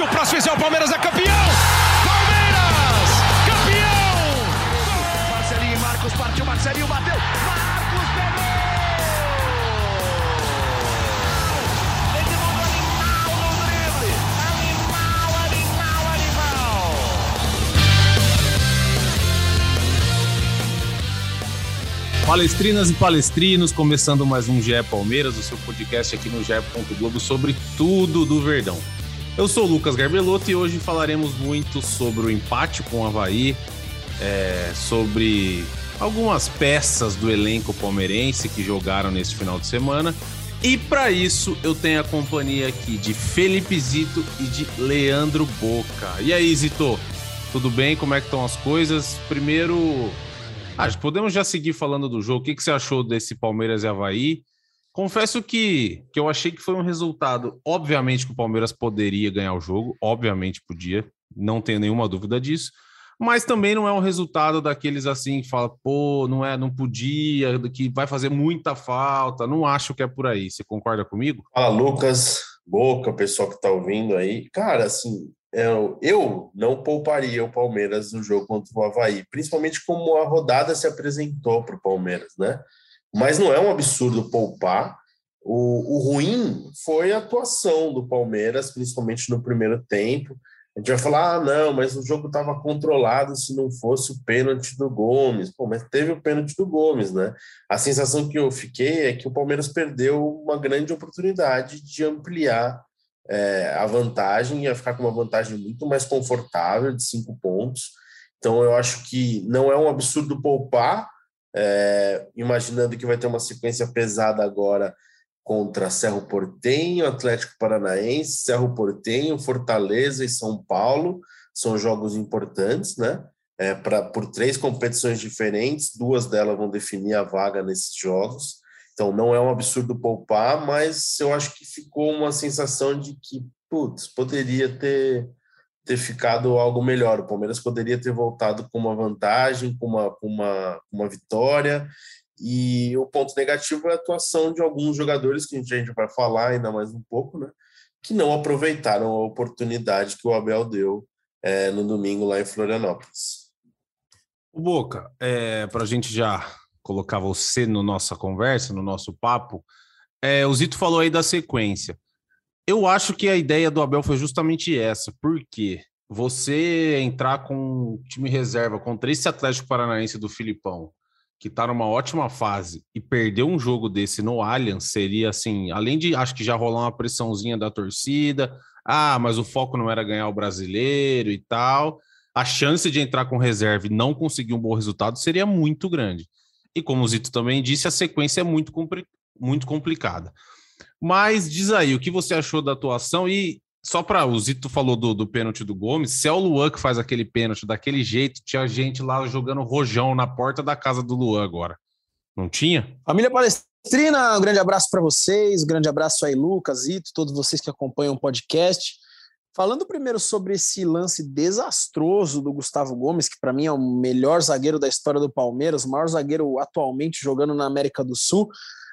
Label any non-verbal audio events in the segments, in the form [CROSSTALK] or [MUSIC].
Se o próximo fizer, o Palmeiras é campeão! Palmeiras! Campeão! Marcelinho e Marcos partiu, Marcelinho bateu. Marcos pegou! Edmundo animal no drible. Animal, animal, animal. Palestrinas e palestrinos, começando mais um GE Palmeiras, o seu podcast aqui no GE. Globo sobre tudo do Verdão. Eu sou o Lucas Garbelotto e hoje falaremos muito sobre o empate com o Havaí, é, sobre algumas peças do elenco palmeirense que jogaram nesse final de semana. E para isso eu tenho a companhia aqui de Felipe Zito e de Leandro Boca. E aí, Zito? Tudo bem? Como é que estão as coisas? Primeiro, ah, podemos já seguir falando do jogo. O que, que você achou desse Palmeiras e Havaí? Confesso que, que eu achei que foi um resultado. Obviamente que o Palmeiras poderia ganhar o jogo, obviamente podia, não tenho nenhuma dúvida disso. Mas também não é um resultado daqueles assim que fala, pô, não é, não podia, que vai fazer muita falta. Não acho que é por aí. Você concorda comigo? Fala, Lucas, Boca, pessoal que tá ouvindo aí. Cara, assim, eu, eu não pouparia o Palmeiras no jogo contra o Havaí, principalmente como a rodada se apresentou para o Palmeiras, né? Mas não é um absurdo poupar. O, o ruim foi a atuação do Palmeiras, principalmente no primeiro tempo. A gente vai falar, ah, não, mas o jogo estava controlado se não fosse o pênalti do Gomes. Pô, mas teve o pênalti do Gomes, né? A sensação que eu fiquei é que o Palmeiras perdeu uma grande oportunidade de ampliar é, a vantagem, ia ficar com uma vantagem muito mais confortável de cinco pontos. Então, eu acho que não é um absurdo poupar, é, imaginando que vai ter uma sequência pesada agora contra Cerro Portenho, Atlético Paranaense, Cerro Portenho, Fortaleza e São Paulo. São jogos importantes, né? É, pra, por três competições diferentes, duas delas vão definir a vaga nesses jogos. Então não é um absurdo poupar, mas eu acho que ficou uma sensação de que, putz, poderia ter, ter ficado algo melhor. O Palmeiras poderia ter voltado com uma vantagem, com uma, uma, uma vitória. E o ponto negativo é a atuação de alguns jogadores, que a gente vai falar ainda mais um pouco, né? Que não aproveitaram a oportunidade que o Abel deu é, no domingo lá em Florianópolis. O Boca, é, para a gente já colocar você no nossa conversa, no nosso papo, é, o Zito falou aí da sequência. Eu acho que a ideia do Abel foi justamente essa, porque você entrar com time reserva contra esse Atlético Paranaense do Filipão, que está numa ótima fase, e perder um jogo desse no Allianz seria assim, além de acho que já rolar uma pressãozinha da torcida, ah, mas o foco não era ganhar o brasileiro e tal. A chance de entrar com reserva e não conseguir um bom resultado seria muito grande. E como o Zito também disse, a sequência é muito, compli muito complicada. Mas diz aí, o que você achou da atuação? E só para o Zito falou do, do pênalti do Gomes, se é o Luan que faz aquele pênalti daquele jeito, tinha gente lá jogando rojão na porta da casa do Luan agora. Não tinha? Família Palestrina, um grande abraço para vocês, um grande abraço aí, Lucas, Zito, todos vocês que acompanham o podcast. Falando primeiro sobre esse lance desastroso do Gustavo Gomes, que para mim é o melhor zagueiro da história do Palmeiras, o maior zagueiro atualmente jogando na América do Sul.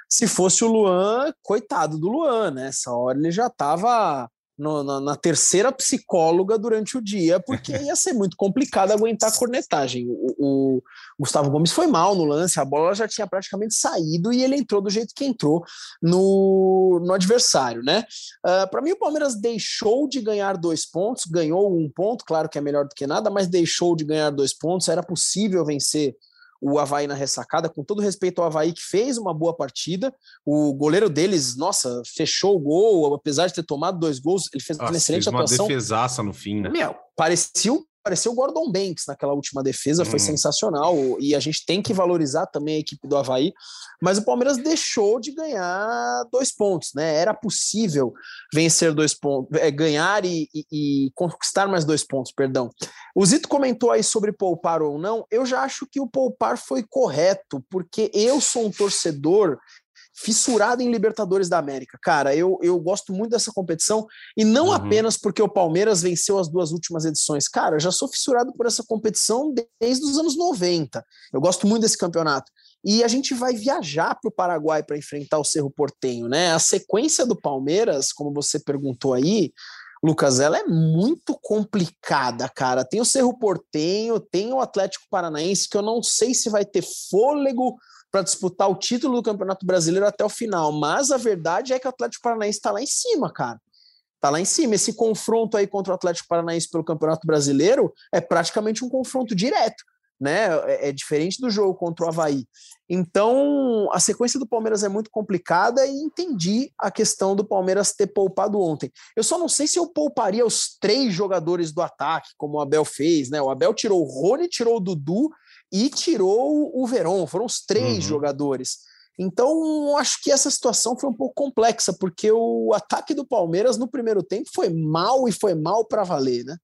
Se fosse o Luan, coitado do Luan, né? Essa hora ele já estava na, na, terceira psicóloga durante o dia, porque [LAUGHS] ia ser muito complicado aguentar a cornetagem. O, o, Gustavo Gomes foi mal no lance, a bola já tinha praticamente saído e ele entrou do jeito que entrou no, no adversário, né? Uh, ah, Para mim, o Palmeiras deixou de ganhar dois pontos, ganhou um ponto, claro que é melhor do que nada, mas deixou de ganhar dois pontos. Era possível vencer o Havaí na ressacada, com todo respeito ao Havaí, que fez uma boa partida. O goleiro deles, nossa, fechou o gol, apesar de ter tomado dois gols, ele fez nossa, uma excelente fez uma atuação. Uma defesaça no fim, né? Meu, parecia Pareceu o Gordon Banks naquela última defesa, foi hum. sensacional. E a gente tem que valorizar também a equipe do Havaí. Mas o Palmeiras deixou de ganhar dois pontos, né? Era possível vencer dois pontos, é, ganhar e, e, e, conquistar mais dois pontos, perdão. O Zito comentou aí sobre poupar ou não. Eu já acho que o poupar foi correto, porque eu sou um torcedor fissurado em Libertadores da América. Cara, eu, eu gosto muito dessa competição e não uhum. apenas porque o Palmeiras venceu as duas últimas edições. Cara, eu já sou fissurado por essa competição desde os anos 90. Eu gosto muito desse campeonato. E a gente vai viajar para o Paraguai para enfrentar o Cerro Portenho, né? A sequência do Palmeiras, como você perguntou aí, Lucas, ela é muito complicada, cara. Tem o Cerro Portenho, tem o Atlético Paranaense, que eu não sei se vai ter fôlego para disputar o título do Campeonato Brasileiro até o final, mas a verdade é que o Atlético Paranaense está lá em cima, cara. Tá lá em cima. Esse confronto aí contra o Atlético Paranaense pelo Campeonato Brasileiro é praticamente um confronto direto né? É, é, diferente do jogo contra o Havaí. Então, a sequência do Palmeiras é muito complicada e entendi a questão do Palmeiras ter poupado ontem. Eu só não sei se eu pouparia os três jogadores do ataque, como o Abel fez, né? O Abel tirou o Rony, tirou o Dudu e tirou o Verón. Foram os três uhum. jogadores. Então, acho que essa situação foi um pouco complexa, porque o ataque do Palmeiras no primeiro tempo foi mal e foi mal para valer, né?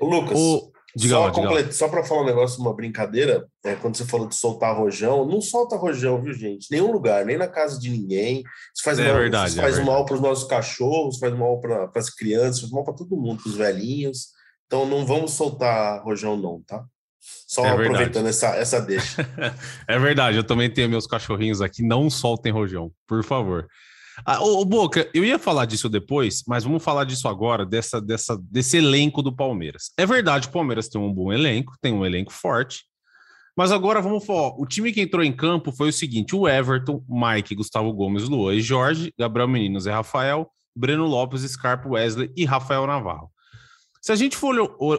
O Lucas, o... Diga só, complet... só para falar um negócio, uma brincadeira, é, quando você falou de soltar rojão, não solta rojão, viu, gente? Nenhum lugar, nem na casa de ninguém. Isso faz é mal, verdade, isso é faz mal para os nossos cachorros, faz mal para as crianças, faz mal para todo mundo, para os velhinhos. Então não vamos soltar rojão, não, tá? Só é aproveitando essa, essa deixa. [LAUGHS] é verdade, eu também tenho meus cachorrinhos aqui, não soltem rojão, por favor. Ah, ô, ô, Boca, eu ia falar disso depois, mas vamos falar disso agora, dessa, dessa, desse elenco do Palmeiras. É verdade, o Palmeiras tem um bom elenco, tem um elenco forte, mas agora vamos falar. O time que entrou em campo foi o seguinte: o Everton, Mike, Gustavo Gomes, Luan e Jorge, Gabriel Menino, Zé Rafael, Breno Lopes, Scarpa, Wesley e Rafael Navarro. Se a gente for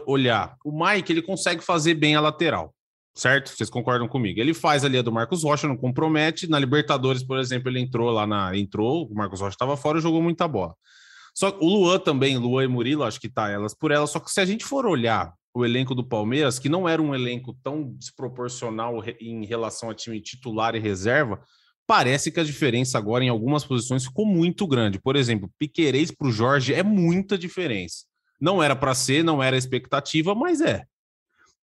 olhar, o Mike ele consegue fazer bem a lateral certo? Vocês concordam comigo? Ele faz ali a do Marcos Rocha, não compromete. Na Libertadores, por exemplo, ele entrou lá na. Entrou, o Marcos Rocha estava fora e jogou muita bola. Só o Luan também, Luan e Murilo, acho que tá elas por elas. Só que se a gente for olhar o elenco do Palmeiras, que não era um elenco tão desproporcional em relação a time titular e reserva, parece que a diferença agora em algumas posições ficou muito grande. Por exemplo, Piquerez para o Jorge é muita diferença. Não era para ser, não era expectativa, mas é.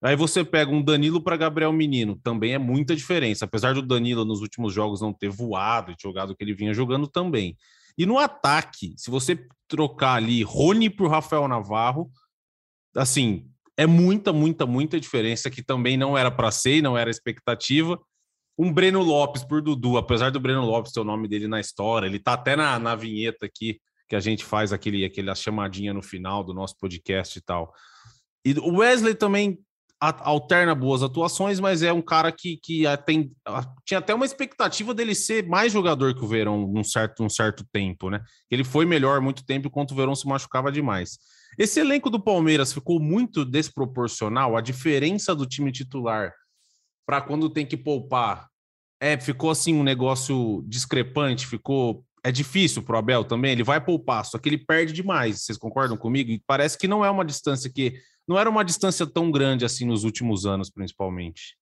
Aí você pega um Danilo para Gabriel Menino, também é muita diferença. Apesar do Danilo nos últimos jogos não ter voado e jogado o que ele vinha jogando também. E no ataque, se você trocar ali Rony por Rafael Navarro, assim, é muita, muita, muita diferença que também não era para ser, não era expectativa. Um Breno Lopes por Dudu, apesar do Breno Lopes ter o nome dele na história, ele tá até na, na vinheta aqui que a gente faz aquele, aquele chamadinha no final do nosso podcast e tal. E o Wesley também alterna boas atuações, mas é um cara que, que tem, tinha até uma expectativa dele ser mais jogador que o Verão num certo, um certo tempo, né? Ele foi melhor muito tempo enquanto o Verão se machucava demais. Esse elenco do Palmeiras ficou muito desproporcional, a diferença do time titular para quando tem que poupar. É, ficou assim um negócio discrepante, ficou é difícil para o Abel também, ele vai poupar, só que ele perde demais. Vocês concordam comigo? E parece que não é uma distância que não era uma distância tão grande assim nos últimos anos, principalmente.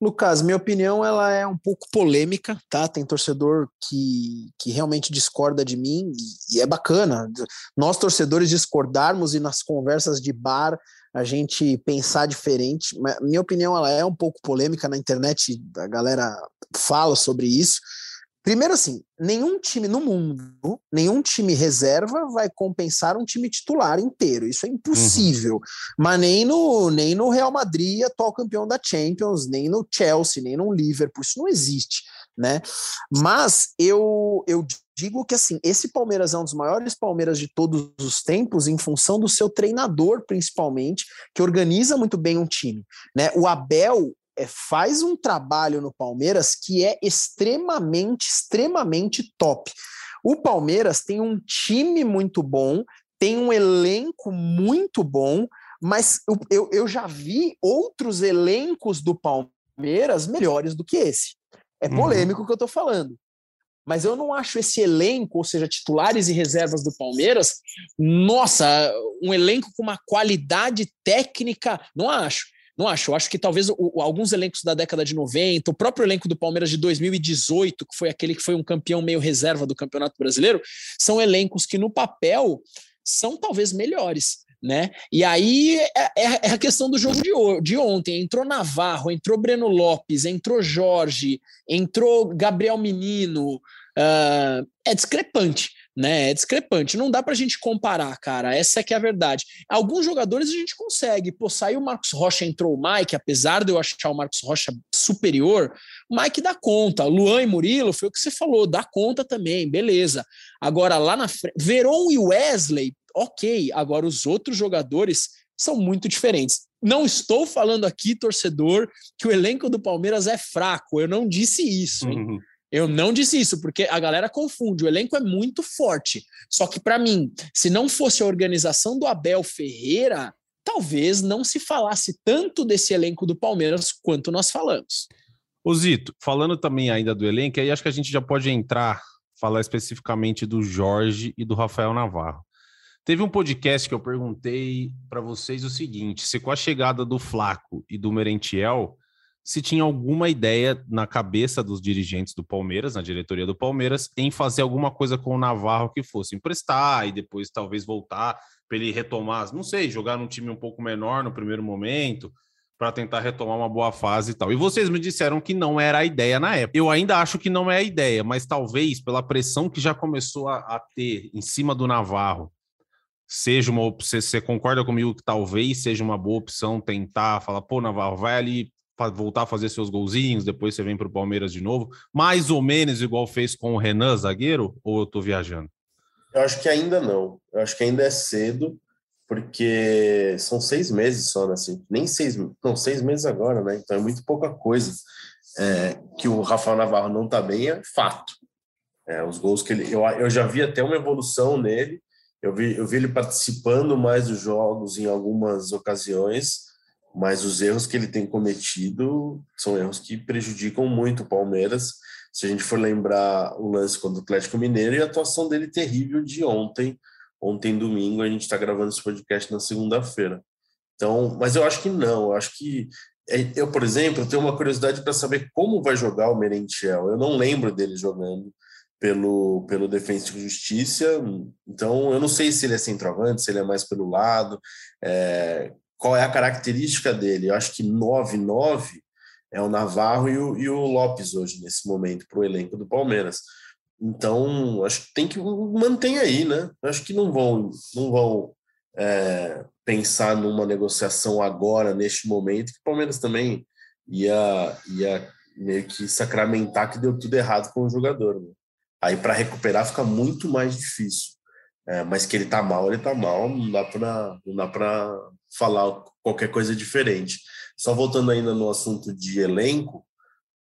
Lucas, minha opinião ela é um pouco polêmica, tá? Tem torcedor que, que realmente discorda de mim e é bacana. Nós torcedores discordarmos e nas conversas de bar a gente pensar diferente. Minha opinião ela é um pouco polêmica na internet, a galera fala sobre isso. Primeiro, assim, nenhum time no mundo, nenhum time reserva vai compensar um time titular inteiro. Isso é impossível. Uhum. Mas nem no, nem no Real Madrid, atual campeão da Champions, nem no Chelsea, nem no Liverpool. Isso não existe, né? Mas eu, eu digo que assim, esse Palmeiras é um dos maiores Palmeiras de todos os tempos, em função do seu treinador, principalmente, que organiza muito bem um time. Né? O Abel é, faz um trabalho no Palmeiras que é extremamente, extremamente top. O Palmeiras tem um time muito bom, tem um elenco muito bom, mas eu, eu, eu já vi outros elencos do Palmeiras melhores do que esse. É uhum. polêmico o que eu estou falando. Mas eu não acho esse elenco, ou seja, titulares e reservas do Palmeiras, nossa, um elenco com uma qualidade técnica, não acho. Não acho. Eu acho que talvez o, alguns elencos da década de 90, o próprio elenco do Palmeiras de 2018, que foi aquele que foi um campeão meio reserva do Campeonato Brasileiro, são elencos que no papel são talvez melhores. Né? E aí é, é, é a questão do jogo de, de ontem. Entrou Navarro, entrou Breno Lopes, entrou Jorge, entrou Gabriel Menino. Uh, é discrepante né? É discrepante. Não dá para a gente comparar, cara. Essa é que é a verdade. Alguns jogadores a gente consegue. Pô, saiu o Marcos Rocha, entrou o Mike, apesar de eu achar o Marcos Rocha superior, o Mike dá conta. Luan e Murilo, foi o que você falou, dá conta também, beleza. Agora, lá na frente, Veron e Wesley, ok. Agora, os outros jogadores são muito diferentes. Não estou falando aqui, torcedor, que o elenco do Palmeiras é fraco. Eu não disse isso, hein? Uhum. Eu não disse isso, porque a galera confunde. O elenco é muito forte. Só que, para mim, se não fosse a organização do Abel Ferreira, talvez não se falasse tanto desse elenco do Palmeiras quanto nós falamos. Ô Zito, falando também ainda do elenco, aí acho que a gente já pode entrar, falar especificamente do Jorge e do Rafael Navarro. Teve um podcast que eu perguntei para vocês o seguinte: se com a chegada do Flaco e do Merentiel, se tinha alguma ideia na cabeça dos dirigentes do Palmeiras, na diretoria do Palmeiras, em fazer alguma coisa com o Navarro que fosse emprestar e depois talvez voltar para ele retomar, não sei, jogar num time um pouco menor no primeiro momento, para tentar retomar uma boa fase e tal. E vocês me disseram que não era a ideia na época. Eu ainda acho que não é a ideia, mas talvez pela pressão que já começou a, a ter em cima do Navarro, seja uma opção. Você concorda comigo que talvez seja uma boa opção tentar falar, pô, Navarro, vai ali voltar a fazer seus golzinhos, depois você vem para o Palmeiras de novo, mais ou menos igual fez com o Renan, zagueiro, ou eu estou viajando? Eu acho que ainda não. Eu acho que ainda é cedo, porque são seis meses só, né? Assim, nem seis, não, seis meses agora, né? Então é muito pouca coisa. É, que o Rafael Navarro não está bem é fato. É, os gols que ele. Eu, eu já vi até uma evolução nele. Eu vi, eu vi ele participando mais dos jogos em algumas ocasiões mas os erros que ele tem cometido são erros que prejudicam muito o Palmeiras. Se a gente for lembrar o lance contra o Atlético Mineiro e a atuação dele terrível de ontem, ontem domingo, a gente está gravando esse podcast na segunda-feira. Então, mas eu acho que não, eu acho que é, eu, por exemplo, tenho uma curiosidade para saber como vai jogar o Merentiel. Eu não lembro dele jogando pelo, pelo Defensa Justiça, então eu não sei se ele é centroavante, se ele é mais pelo lado. É, qual é a característica dele. Eu acho que 9-9 é o Navarro e o, e o Lopes hoje, nesse momento, para o elenco do Palmeiras. Então, acho que tem que manter aí, né? Acho que não vão, não vão é, pensar numa negociação agora, neste momento, que o Palmeiras também ia, ia meio que sacramentar que deu tudo errado com o jogador. Né? Aí, para recuperar, fica muito mais difícil. É, mas que ele tá mal, ele tá mal, não dá para falar qualquer coisa diferente. Só voltando ainda no assunto de elenco,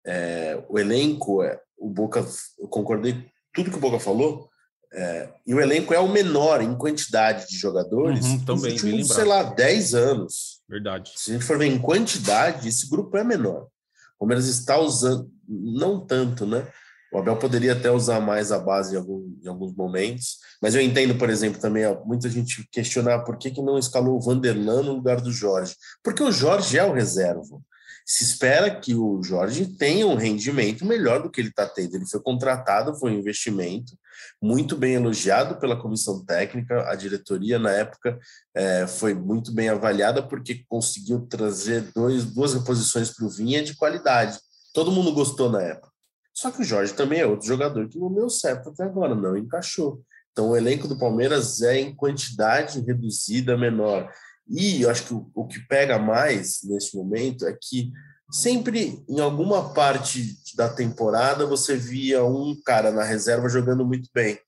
é, o elenco, é, o Boca, eu concordei tudo que o Boca falou, é, e o elenco é o menor em quantidade de jogadores uhum, também, nos últimos, sei lá, 10 anos. Verdade. Se a gente for ver em quantidade, esse grupo é menor. O Palmeiras está usando, não tanto, né? O Abel poderia até usar mais a base em, algum, em, alguns momentos, mas eu entendo, por exemplo, também muita gente questionar por que, que não escalou o Vanderlan no lugar do Jorge. Porque o Jorge é o reserva. Se espera que o Jorge tenha um rendimento melhor do que ele está tendo. Ele foi contratado, foi um investimento muito bem elogiado pela comissão técnica. A diretoria, na época, é, foi muito bem avaliada porque conseguiu trazer dois, duas reposições para o Vinha de qualidade. Todo mundo gostou na época. Só que o Jorge também é outro jogador que não deu certo até agora, não encaixou. Então o elenco do Palmeiras é em quantidade reduzida, menor. E eu acho que o, o que pega mais nesse momento é que sempre em alguma parte da temporada você via um cara na reserva jogando muito bem,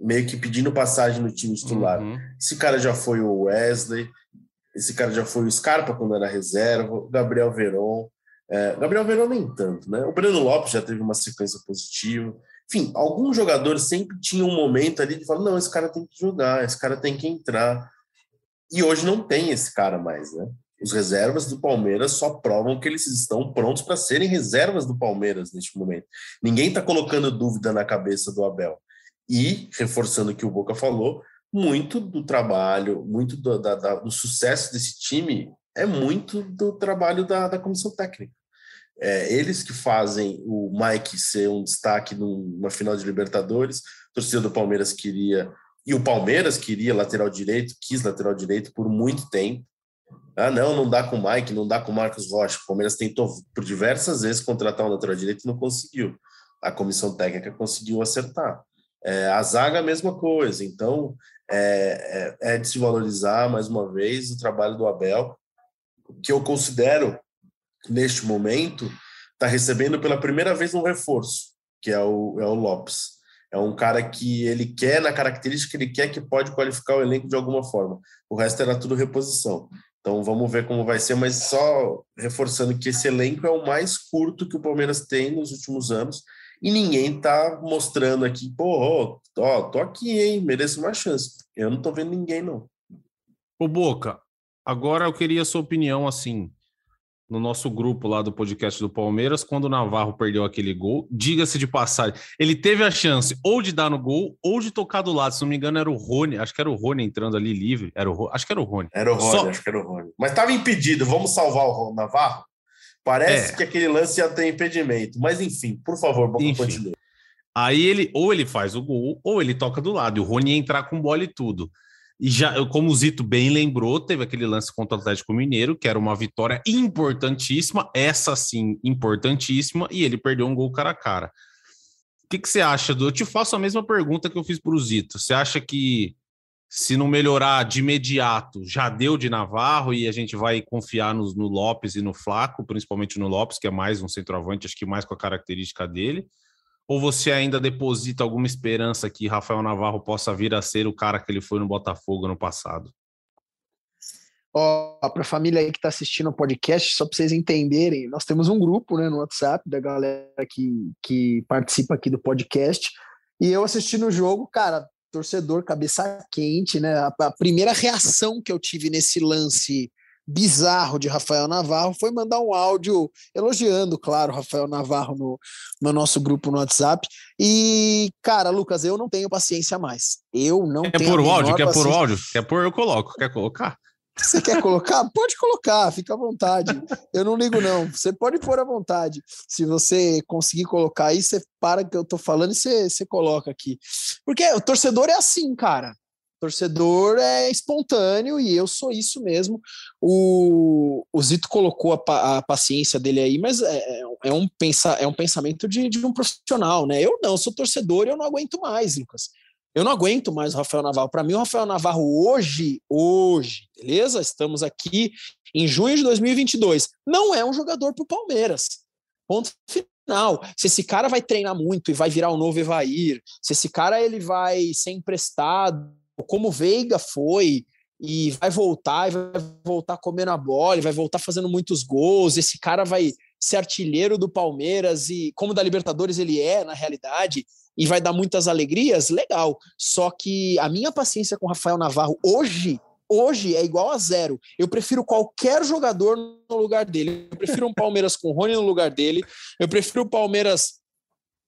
meio que pedindo passagem no time titular. Uhum. Esse cara já foi o Wesley, esse cara já foi o Scarpa quando era reserva, o Gabriel Veron. É, Gabriel Verão nem tanto, né? O Breno Lopes já teve uma sequência positiva. Enfim, alguns jogadores sempre tinham um momento ali de falar: não, esse cara tem que jogar, esse cara tem que entrar. E hoje não tem esse cara mais, né? Os reservas do Palmeiras só provam que eles estão prontos para serem reservas do Palmeiras neste momento. Ninguém está colocando dúvida na cabeça do Abel. E, reforçando o que o Boca falou, muito do trabalho, muito do, da, da, do sucesso desse time é muito do trabalho da, da comissão técnica. É, eles que fazem o Mike ser um destaque numa final de Libertadores, torcida do Palmeiras queria, e o Palmeiras queria lateral direito, quis lateral direito por muito tempo. Ah, não, não dá com o Mike, não dá com o Marcos Rocha. O Palmeiras tentou por diversas vezes contratar um lateral direito e não conseguiu. A comissão técnica conseguiu acertar. É, a zaga, a mesma coisa. Então, é, é, é de se valorizar, mais uma vez, o trabalho do Abel que eu considero, neste momento, está recebendo pela primeira vez um reforço, que é o, é o Lopes. É um cara que ele quer, na característica, ele quer que pode qualificar o elenco de alguma forma. O resto era tudo reposição. Então vamos ver como vai ser, mas só reforçando que esse elenco é o mais curto que o Palmeiras tem nos últimos anos e ninguém tá mostrando aqui, pô, ó, tô aqui, hein, mereço uma chance. Eu não tô vendo ninguém, não. Ô Boca, agora eu queria a sua opinião, assim, no nosso grupo lá do podcast do Palmeiras, quando o Navarro perdeu aquele gol, diga-se de passagem, ele teve a chance ou de dar no gol ou de tocar do lado. Se não me engano, era o Rony, acho que era o Rony entrando ali livre. Era o acho que era o Rony. Era o Rony, Só... acho que era o Rony. Mas estava impedido, vamos salvar o Navarro? Parece é. que aquele lance ia ter impedimento. Mas enfim, por favor, vamos continuar. Aí ele ou ele faz o gol ou ele toca do lado. E o Rony ia entrar com bola e tudo. E já, como o Zito bem lembrou, teve aquele lance contra o Atlético Mineiro, que era uma vitória importantíssima, essa sim, importantíssima, e ele perdeu um gol cara a cara. O que, que você acha do. Eu te faço a mesma pergunta que eu fiz para o Zito. Você acha que se não melhorar de imediato, já deu de Navarro e a gente vai confiar no, no Lopes e no Flaco, principalmente no Lopes, que é mais um centroavante, acho que mais com a característica dele? Ou você ainda deposita alguma esperança que Rafael Navarro possa vir a ser o cara que ele foi no Botafogo no passado? Ó, para a família aí que está assistindo o podcast, só para vocês entenderem, nós temos um grupo né, no WhatsApp da galera que, que participa aqui do podcast. E eu assistindo o jogo, cara, torcedor, cabeça quente, né? A, a primeira reação que eu tive nesse lance bizarro de Rafael Navarro foi mandar um áudio elogiando, claro, Rafael Navarro no, no nosso grupo no WhatsApp. E, cara, Lucas, eu não tenho paciência mais. Eu não quer tenho. O áudio? Quer pôr o áudio? Quer pôr? Eu coloco. Quer colocar? Você quer colocar? [LAUGHS] Pode colocar, fica à vontade. Eu não ligo, não. Você pode pôr à vontade. Se você conseguir colocar aí, você para que eu tô falando e você, você coloca aqui. Porque o torcedor é assim, cara torcedor é espontâneo e eu sou isso mesmo. O, o Zito colocou a, a paciência dele aí, mas é, é, é, um, pensa, é um pensamento de, de um profissional, né? Eu não, sou torcedor e eu não aguento mais, Lucas. Eu não aguento mais o Rafael Navarro. Para mim, o Rafael Navarro hoje, hoje, beleza? Estamos aqui em junho de 2022. Não é um jogador para o Palmeiras. Ponto final. Se esse cara vai treinar muito e vai virar o novo Evair, se esse cara ele vai ser emprestado como o Veiga foi e vai voltar, e vai voltar comendo a bola, vai voltar fazendo muitos gols. Esse cara vai ser artilheiro do Palmeiras e como da Libertadores ele é na realidade e vai dar muitas alegrias, legal. Só que a minha paciência com o Rafael Navarro hoje hoje é igual a zero. Eu prefiro qualquer jogador no lugar dele. Eu prefiro um Palmeiras com o Rony no lugar dele. Eu prefiro o Palmeiras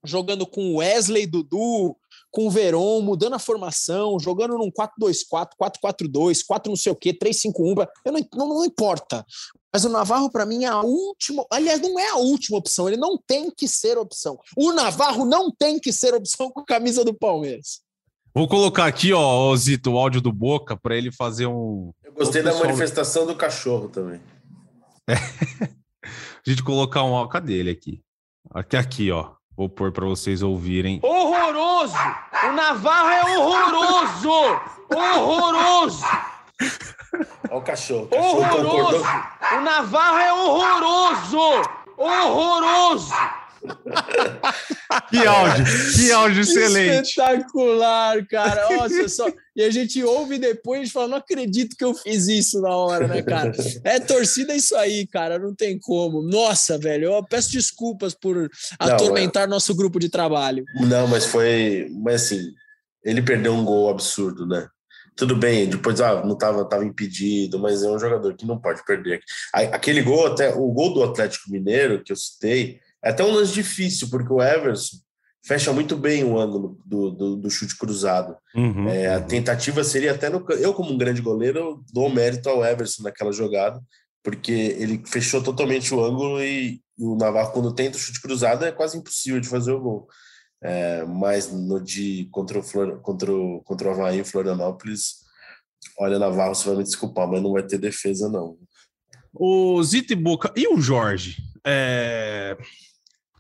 jogando com Wesley, Dudu, com o Veron, mudando a formação, jogando num 4-2-4, 4-4-2, 4 não sei o quê, 3-5-1, eu não, não, não importa. Mas o Navarro, para mim, é a última. Aliás, não é a última opção, ele não tem que ser opção. O Navarro não tem que ser opção com a camisa do Palmeiras. Vou colocar aqui, ó, Zito, o áudio do Boca, para ele fazer um. Eu gostei da manifestação do cachorro também. É. [LAUGHS] a gente colocar um. Cadê ele aqui? Aqui, aqui, ó. Vou pôr para vocês ouvirem. Horroroso! O Navarro é horroroso! Horroroso! Olha o cachorro. O cachorro horroroso! O Navarro é horroroso! Horroroso! Que áudio, que áudio excelente. Espetacular, cara. Nossa, só... E a gente ouve depois e fala: não acredito que eu fiz isso na hora, né, cara? É torcida isso aí, cara, não tem como. Nossa, velho, eu peço desculpas por atormentar não, é... nosso grupo de trabalho. Não, mas foi. Mas assim, ele perdeu um gol absurdo, né? Tudo bem, depois ah, não estava tava impedido, mas é um jogador que não pode perder. Aquele gol, até o gol do Atlético Mineiro que eu citei, é até um lance difícil, porque o Everson fecha muito bem o ângulo do, do, do chute cruzado. Uhum, é, a tentativa seria até no. Eu, como um grande goleiro, dou mérito ao Everson naquela jogada, porque ele fechou totalmente o ângulo e, e o Navarro, quando tenta o chute cruzado, é quase impossível de fazer o gol. É, mas no de contra o, Flor, contra, o, contra o Havaí e Florianópolis, olha, Navarro, você vai me desculpar, mas não vai ter defesa, não. O Zito e Boca, e o Jorge? É...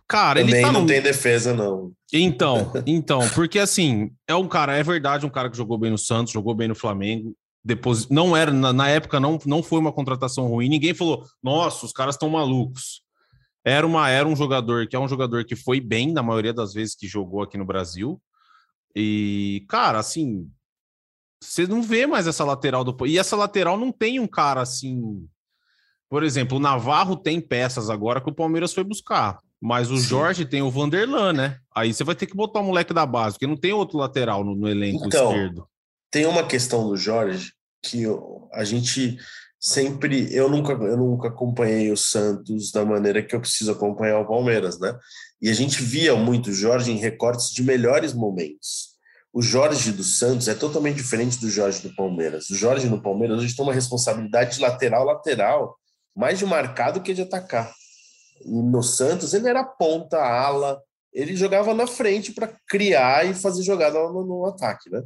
Cara, Também ele tá não tem defesa, não. Então, [LAUGHS] então, porque assim, é um cara, é verdade, um cara que jogou bem no Santos, jogou bem no Flamengo. Depois, não era, na, na época, não, não foi uma contratação ruim. Ninguém falou, nossa, os caras estão malucos. Era, uma, era um jogador que é um jogador que foi bem na maioria das vezes que jogou aqui no Brasil. E, cara, assim, você não vê mais essa lateral do. E essa lateral não tem um cara assim. Por exemplo, o Navarro tem peças agora que o Palmeiras foi buscar. Mas o Sim. Jorge tem o Vanderlan, né? Aí você vai ter que botar o moleque da base, porque não tem outro lateral no, no elenco então, esquerdo. Tem uma questão do Jorge que a gente sempre. Eu nunca, eu nunca acompanhei o Santos da maneira que eu preciso acompanhar o Palmeiras, né? E a gente via muito o Jorge em recortes de melhores momentos. O Jorge do Santos é totalmente diferente do Jorge do Palmeiras. O Jorge no Palmeiras hoje tem uma responsabilidade de lateral lateral, mais de marcar do que de atacar. No Santos ele era ponta, ala, ele jogava na frente para criar e fazer jogada no, no, ataque, né?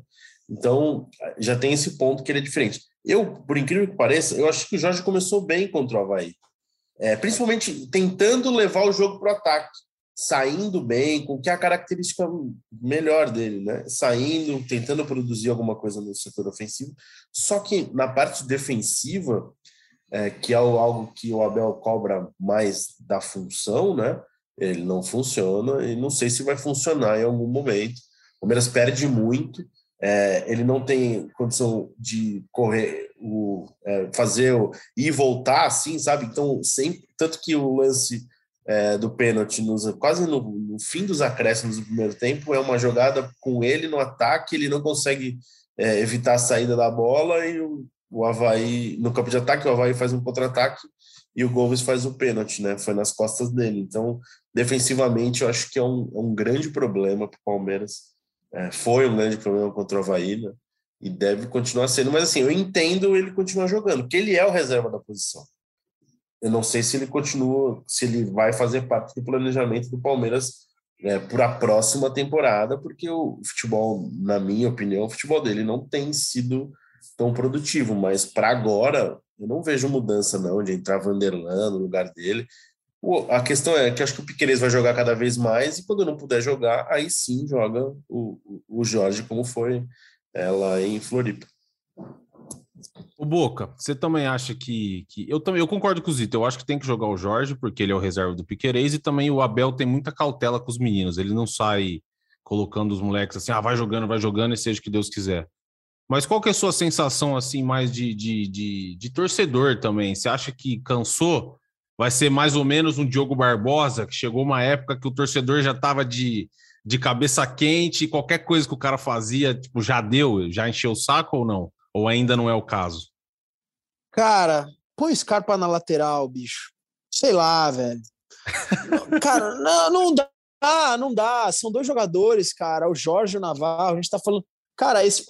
Então já tem esse ponto que ele é diferente. Eu, por incrível que pareça, eu acho que o Jorge começou bem contra o Havaí. É, principalmente tentando levar o jogo para o ataque saindo bem, com que é a característica melhor dele, né? Saindo, tentando produzir alguma coisa no setor ofensivo. Só que na parte defensiva, é, que é algo que o Abel cobra mais da função, né? Ele não funciona e não sei se vai funcionar em algum momento. O Palmeiras perde muito. É, ele não tem condição de correr, o, é, fazer o, e voltar assim, sabe? Então, sempre, tanto que o lance é, do pênalti nos, quase no, no, fim dos acréscimos do primeiro tempo. É uma jogada com ele no ataque, ele não consegue é, evitar a saída da bola e o, o Havaí, no campo de ataque, o Havaí faz um contra-ataque e o Gomes faz o pênalti, né? Foi nas costas dele. Então, defensivamente, eu acho que é um, é um grande problema para o Palmeiras. É, foi um grande problema contra o Havaí, né? E deve continuar sendo. Mas, assim, eu entendo ele continuar jogando, porque ele é o reserva da posição eu não sei se ele continua, se ele vai fazer parte do planejamento do Palmeiras é, para a próxima temporada, porque o futebol, na minha opinião, o futebol dele não tem sido tão produtivo, mas para agora eu não vejo mudança não de entrar Vanderlan no lugar dele. O, a questão é que acho que o Piqueires vai jogar cada vez mais e quando não puder jogar, aí sim joga o, o Jorge como foi ela em Floripa. O Boca, você também acha que, que. Eu também eu concordo com o Zito. Eu acho que tem que jogar o Jorge, porque ele é o reserva do Piquerez, e também o Abel tem muita cautela com os meninos. Ele não sai colocando os moleques assim, ah, vai jogando, vai jogando, e seja o que Deus quiser. Mas qual que é a sua sensação, assim, mais de, de, de, de torcedor também? Você acha que cansou? Vai ser mais ou menos um Diogo Barbosa, que chegou uma época que o torcedor já estava de, de cabeça quente, e qualquer coisa que o cara fazia, tipo, já deu, já encheu o saco ou não? Ou ainda não é o caso? Cara, põe Scarpa na lateral, bicho. Sei lá, velho. [LAUGHS] cara, não, não dá, não dá. São dois jogadores, cara. O Jorge e o Navarro. A gente tá falando. Cara, esse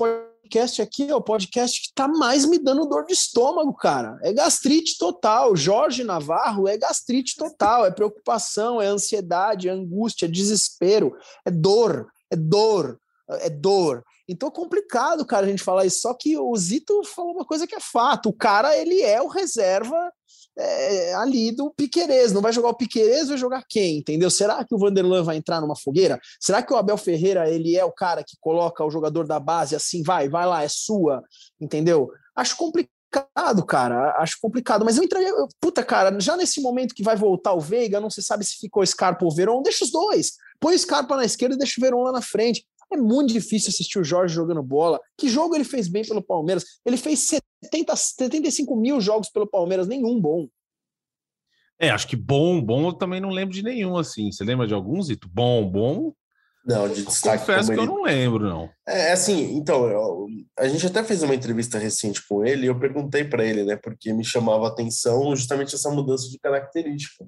podcast aqui é o podcast que tá mais me dando dor de estômago, cara. É gastrite total. Jorge Navarro é gastrite total. É preocupação, é ansiedade, é angústia, é desespero, é dor, é dor, é dor. Então é complicado, cara, a gente falar isso. Só que o Zito falou uma coisa que é fato. O cara, ele é o reserva é, ali do Piquerez. Não vai jogar o Piquerez, vai jogar quem? Entendeu? Será que o Vanderlan vai entrar numa fogueira? Será que o Abel Ferreira, ele é o cara que coloca o jogador da base assim, vai, vai lá, é sua, entendeu? Acho complicado, cara. Acho complicado. Mas eu entraria. Eu, puta, cara, já nesse momento que vai voltar o Veiga, não se sabe se ficou Scarpa ou Verón, deixa os dois. Põe o Scarpa na esquerda e deixa o Verón lá na frente. É muito difícil assistir o Jorge jogando bola. Que jogo ele fez bem pelo Palmeiras? Ele fez 70, 75 mil jogos pelo Palmeiras, nenhum bom. É, acho que bom, bom eu também não lembro de nenhum, assim. Você lembra de alguns, Zito? Bom, bom. Não, de destaque. Confesso que ele... eu não lembro, não. É, é assim, então, eu, a gente até fez uma entrevista recente com ele e eu perguntei para ele, né, porque me chamava a atenção justamente essa mudança de característica.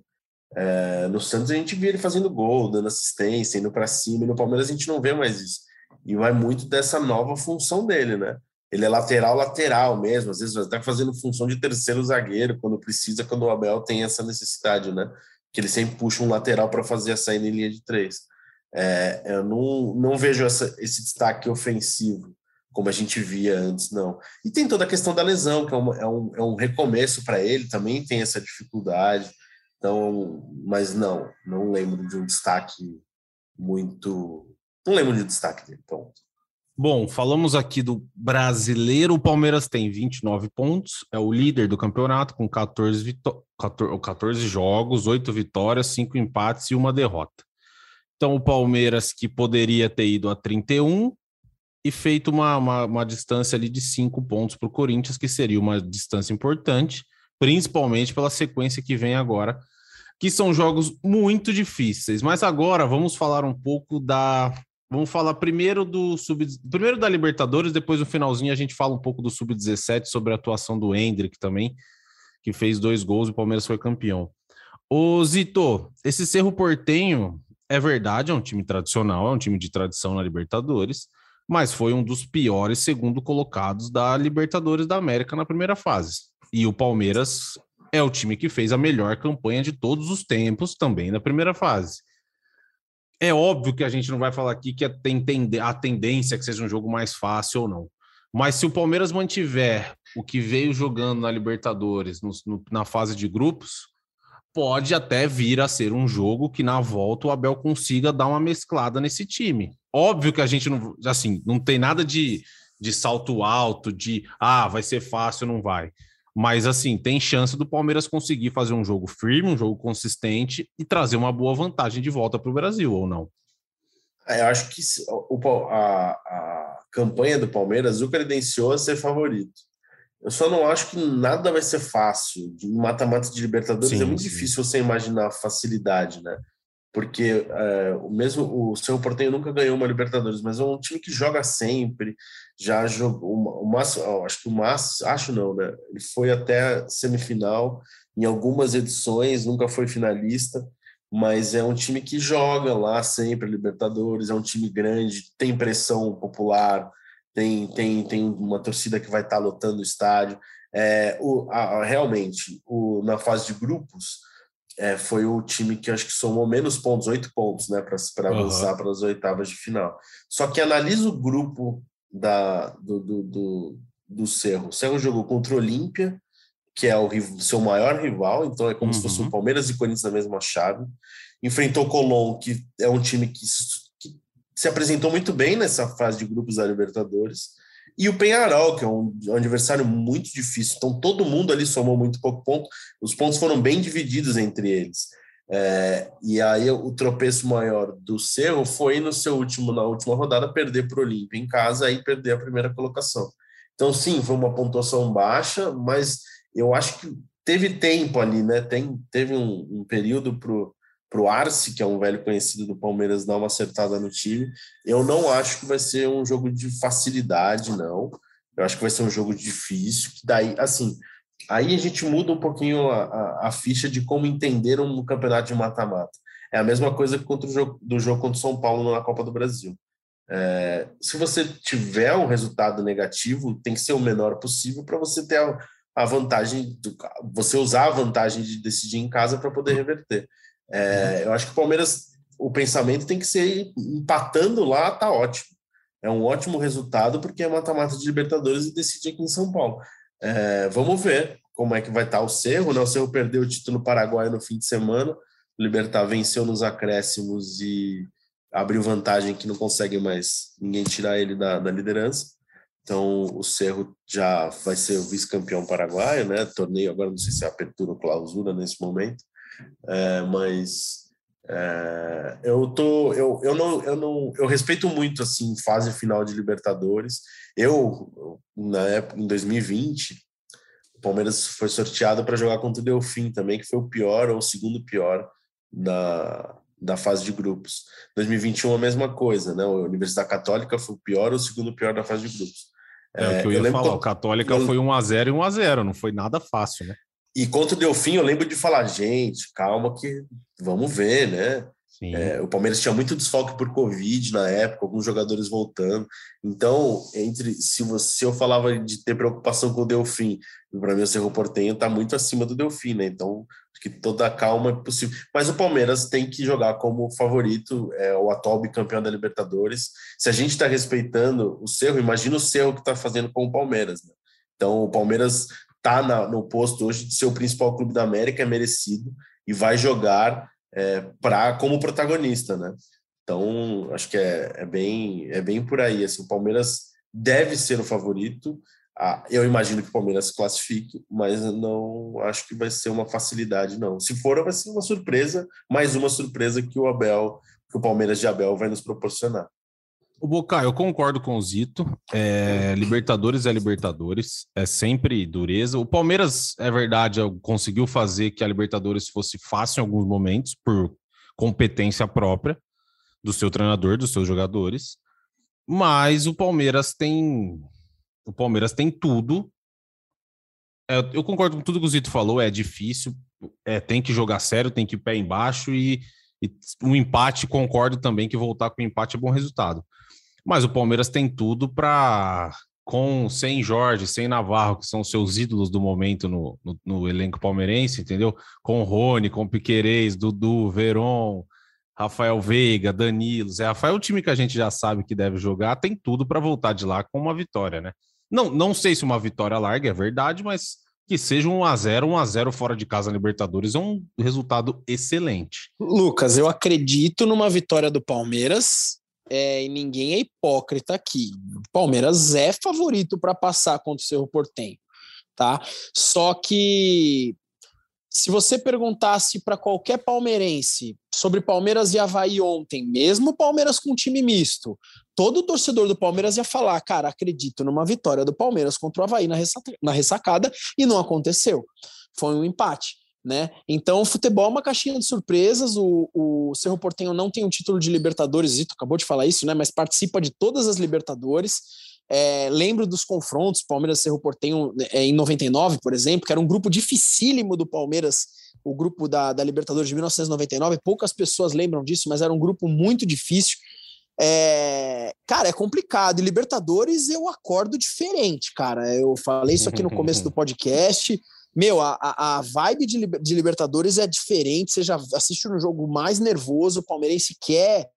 É, no Santos a gente via ele fazendo gol, dando assistência, indo para cima, e no Palmeiras a gente não vê mais isso. E vai muito dessa nova função dele, né? Ele é lateral, lateral mesmo, às vezes até fazendo função de terceiro zagueiro, quando precisa, quando o Abel tem essa necessidade, né? Que ele sempre puxa um lateral para fazer a saída em linha de três. É, eu não, não vejo essa, esse destaque ofensivo como a gente via antes, não. E tem toda a questão da lesão, que é, uma, é um, é um recomeço para ele, também tem essa dificuldade. Então, mas não, não lembro de um destaque muito. Não lembro de destaque dele. Bom, falamos aqui do brasileiro. O Palmeiras tem 29 pontos, é o líder do campeonato, com 14, vitó 14, 14 jogos, 8 vitórias, 5 empates e uma derrota. Então, o Palmeiras, que poderia ter ido a 31 e feito uma, uma, uma distância ali de cinco pontos para o Corinthians, que seria uma distância importante, principalmente pela sequência que vem agora, que são jogos muito difíceis. Mas agora vamos falar um pouco da. Vamos falar primeiro do sub, primeiro da Libertadores, depois no finalzinho a gente fala um pouco do sub-17 sobre a atuação do Hendrick também, que fez dois gols e o Palmeiras foi campeão. Ô Zito, esse Cerro Portenho é verdade, é um time tradicional, é um time de tradição na Libertadores, mas foi um dos piores segundo colocados da Libertadores da América na primeira fase. E o Palmeiras é o time que fez a melhor campanha de todos os tempos também na primeira fase. É óbvio que a gente não vai falar aqui que tem a tendência que seja um jogo mais fácil ou não. Mas se o Palmeiras mantiver o que veio jogando na Libertadores, no, no, na fase de grupos, pode até vir a ser um jogo que na volta o Abel consiga dar uma mesclada nesse time. Óbvio que a gente não, assim, não tem nada de, de salto alto, de ah, vai ser fácil, não vai. Mas assim, tem chance do Palmeiras conseguir fazer um jogo firme, um jogo consistente e trazer uma boa vantagem de volta para o Brasil, ou não? É, eu acho que o, a, a campanha do Palmeiras o credenciou a ser favorito. Eu só não acho que nada vai ser fácil. De mata-mata de Libertadores sim, é muito sim. difícil você imaginar facilidade, né? Porque é, o mesmo o seu Portenho nunca ganhou uma Libertadores, mas é um time que joga sempre. Já jogou o máximo, acho que o máximo, acho não, né? Ele foi até semifinal em algumas edições, nunca foi finalista, mas é um time que joga lá sempre Libertadores, é um time grande, tem pressão popular, tem, tem, tem uma torcida que vai estar tá lotando o estádio. É, o, a, realmente, o, na fase de grupos, é, foi o time que acho que somou menos pontos, oito pontos, né, para uhum. avançar para as oitavas de final. Só que analisa o grupo da, do, do, do, do Cerro. O Cerro jogou contra o Olímpia, que é o seu maior rival, então é como uhum. se fosse o Palmeiras e Corinthians na mesma chave. Enfrentou o Colón, que é um time que se apresentou muito bem nessa fase de grupos da Libertadores. E o Penharol, que é um adversário muito difícil. Então, todo mundo ali somou muito pouco ponto. Os pontos foram bem divididos entre eles. É, e aí, o tropeço maior do Cerro foi no seu último, na última rodada, perder para o Olímpia em casa e perder a primeira colocação. Então, sim, foi uma pontuação baixa, mas eu acho que teve tempo ali, né? Tem, teve um, um período para para o Arce, que é um velho conhecido do Palmeiras, dar uma acertada no time. Eu não acho que vai ser um jogo de facilidade, não. Eu acho que vai ser um jogo difícil. Que daí, assim, aí a gente muda um pouquinho a, a, a ficha de como entender um campeonato de mata-mata. É a mesma coisa que contra o jogo, do jogo contra o São Paulo na Copa do Brasil. É, se você tiver um resultado negativo, tem que ser o menor possível para você ter a, a vantagem, do, você usar a vantagem de decidir em casa para poder reverter. É, eu acho que o Palmeiras, o pensamento tem que ser empatando lá, tá ótimo. É um ótimo resultado, porque é mata-mata de Libertadores e decide aqui em São Paulo. É, vamos ver como é que vai estar tá o Cerro, né? O Cerro perdeu o título paraguaio no fim de semana, o Libertar venceu nos acréscimos e abriu vantagem que não consegue mais ninguém tirar ele da, da liderança. Então, o Cerro já vai ser o vice-campeão paraguaio, né? Torneio agora, não sei se é apertura ou clausura nesse momento. É, mas é, eu tô, eu, eu não, eu não, eu respeito muito assim fase final de Libertadores. Eu na época em 2020 o Palmeiras foi sorteado para jogar contra o Delfim também, que foi o pior ou o segundo pior da, da fase de grupos. 2021 a mesma coisa, né? A Universidade Católica foi o pior ou o segundo pior da fase de grupos. É, é o que eu ia falar, quando... o Católica eu... foi 1 a 0 e 1 a 0 não foi nada fácil, né? E contra o Delfim, eu lembro de falar, gente, calma que vamos ver, né? É, o Palmeiras tinha muito desfalque por Covid na época, alguns jogadores voltando. Então, entre se você se eu falava de ter preocupação com o Delfim, para mim o Cerro Portenho está muito acima do Delfim, né? Então, acho que toda calma é possível. Mas o Palmeiras tem que jogar como favorito, é o atual bicampeão da Libertadores. Se a gente está respeitando o Cerro, imagina o Cerro que está fazendo com o Palmeiras, né? Então, o Palmeiras está no posto hoje de ser o principal clube da América, é merecido e vai jogar é, como protagonista, né? Então, acho que é, é, bem, é bem por aí. Assim, o Palmeiras deve ser o favorito. Ah, eu imagino que o Palmeiras se classifique, mas não acho que vai ser uma facilidade, não. Se for, vai ser uma surpresa, mais uma surpresa que o Abel, que o Palmeiras de Abel vai nos proporcionar. O Boca, eu concordo com o Zito. É, libertadores é Libertadores, é sempre dureza. O Palmeiras, é verdade, conseguiu fazer que a Libertadores fosse fácil em alguns momentos, por competência própria do seu treinador, dos seus jogadores. Mas o Palmeiras tem. O Palmeiras tem tudo. É, eu concordo com tudo que o Zito falou, é difícil, é, tem que jogar sério, tem que ir pé embaixo e, e um empate, concordo também que voltar com empate é bom resultado. Mas o Palmeiras tem tudo para, com sem Jorge, sem Navarro, que são seus ídolos do momento no, no, no elenco palmeirense, entendeu? Com Rony, com Piquerez, Dudu, Veron, Rafael Veiga, Danilo, Zé Rafael, o time que a gente já sabe que deve jogar, tem tudo para voltar de lá com uma vitória, né? Não, não sei se uma vitória larga, é verdade, mas que seja um a 0 um a 0 fora de casa na Libertadores é um resultado excelente. Lucas, eu acredito numa vitória do Palmeiras é, e ninguém é hipócrita aqui. O Palmeiras é favorito para passar contra o Cerro Portenho, tá? Só que se você perguntasse para qualquer palmeirense sobre Palmeiras e Havaí ontem, mesmo Palmeiras com time misto, todo torcedor do Palmeiras ia falar: cara, acredito numa vitória do Palmeiras contra o Havaí na ressacada, e não aconteceu. Foi um empate né? Então, o futebol é uma caixinha de surpresas. O, o Cerro Portenho não tem um título de Libertadores, Zito acabou de falar isso, né? Mas participa de todas as Libertadores. É, lembro dos confrontos, Palmeiras Cerro Portenho é, em 99, por exemplo, que era um grupo dificílimo do Palmeiras, o grupo da, da Libertadores de 1999. Poucas pessoas lembram disso, mas era um grupo muito difícil. É, cara, é complicado. E Libertadores eu acordo diferente, cara. Eu falei isso aqui no começo do [LAUGHS] podcast meu, a, a vibe de, de Libertadores é diferente. Você já assiste um jogo mais nervoso, o palmeirense quer